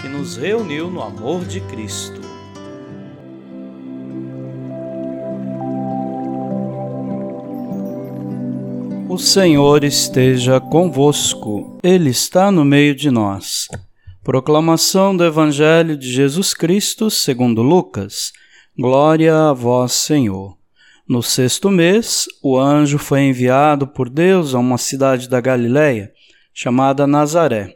que nos reuniu no amor de Cristo. O Senhor esteja convosco, Ele está no meio de nós. Proclamação do Evangelho de Jesus Cristo segundo Lucas. Glória a vós, Senhor. No sexto mês, o anjo foi enviado por Deus a uma cidade da Galiléia, chamada Nazaré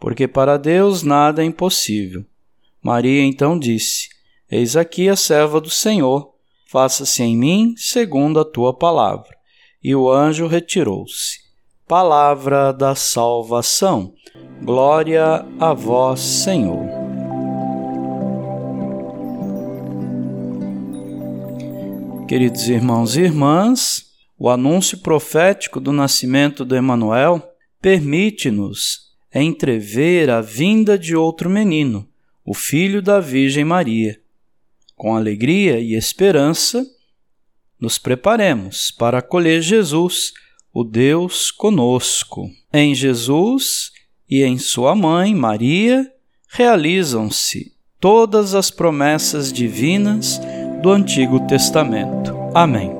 porque para Deus nada é impossível. Maria então disse: Eis aqui a serva do Senhor, faça-se em mim segundo a tua palavra. E o anjo retirou-se. Palavra da salvação. Glória a vós, Senhor. Queridos irmãos e irmãs, o anúncio profético do nascimento do Emanuel permite-nos é entrever a vinda de outro menino, o filho da Virgem Maria. Com alegria e esperança, nos preparemos para acolher Jesus, o Deus conosco. Em Jesus e em sua mãe, Maria, realizam-se todas as promessas divinas do Antigo Testamento. Amém.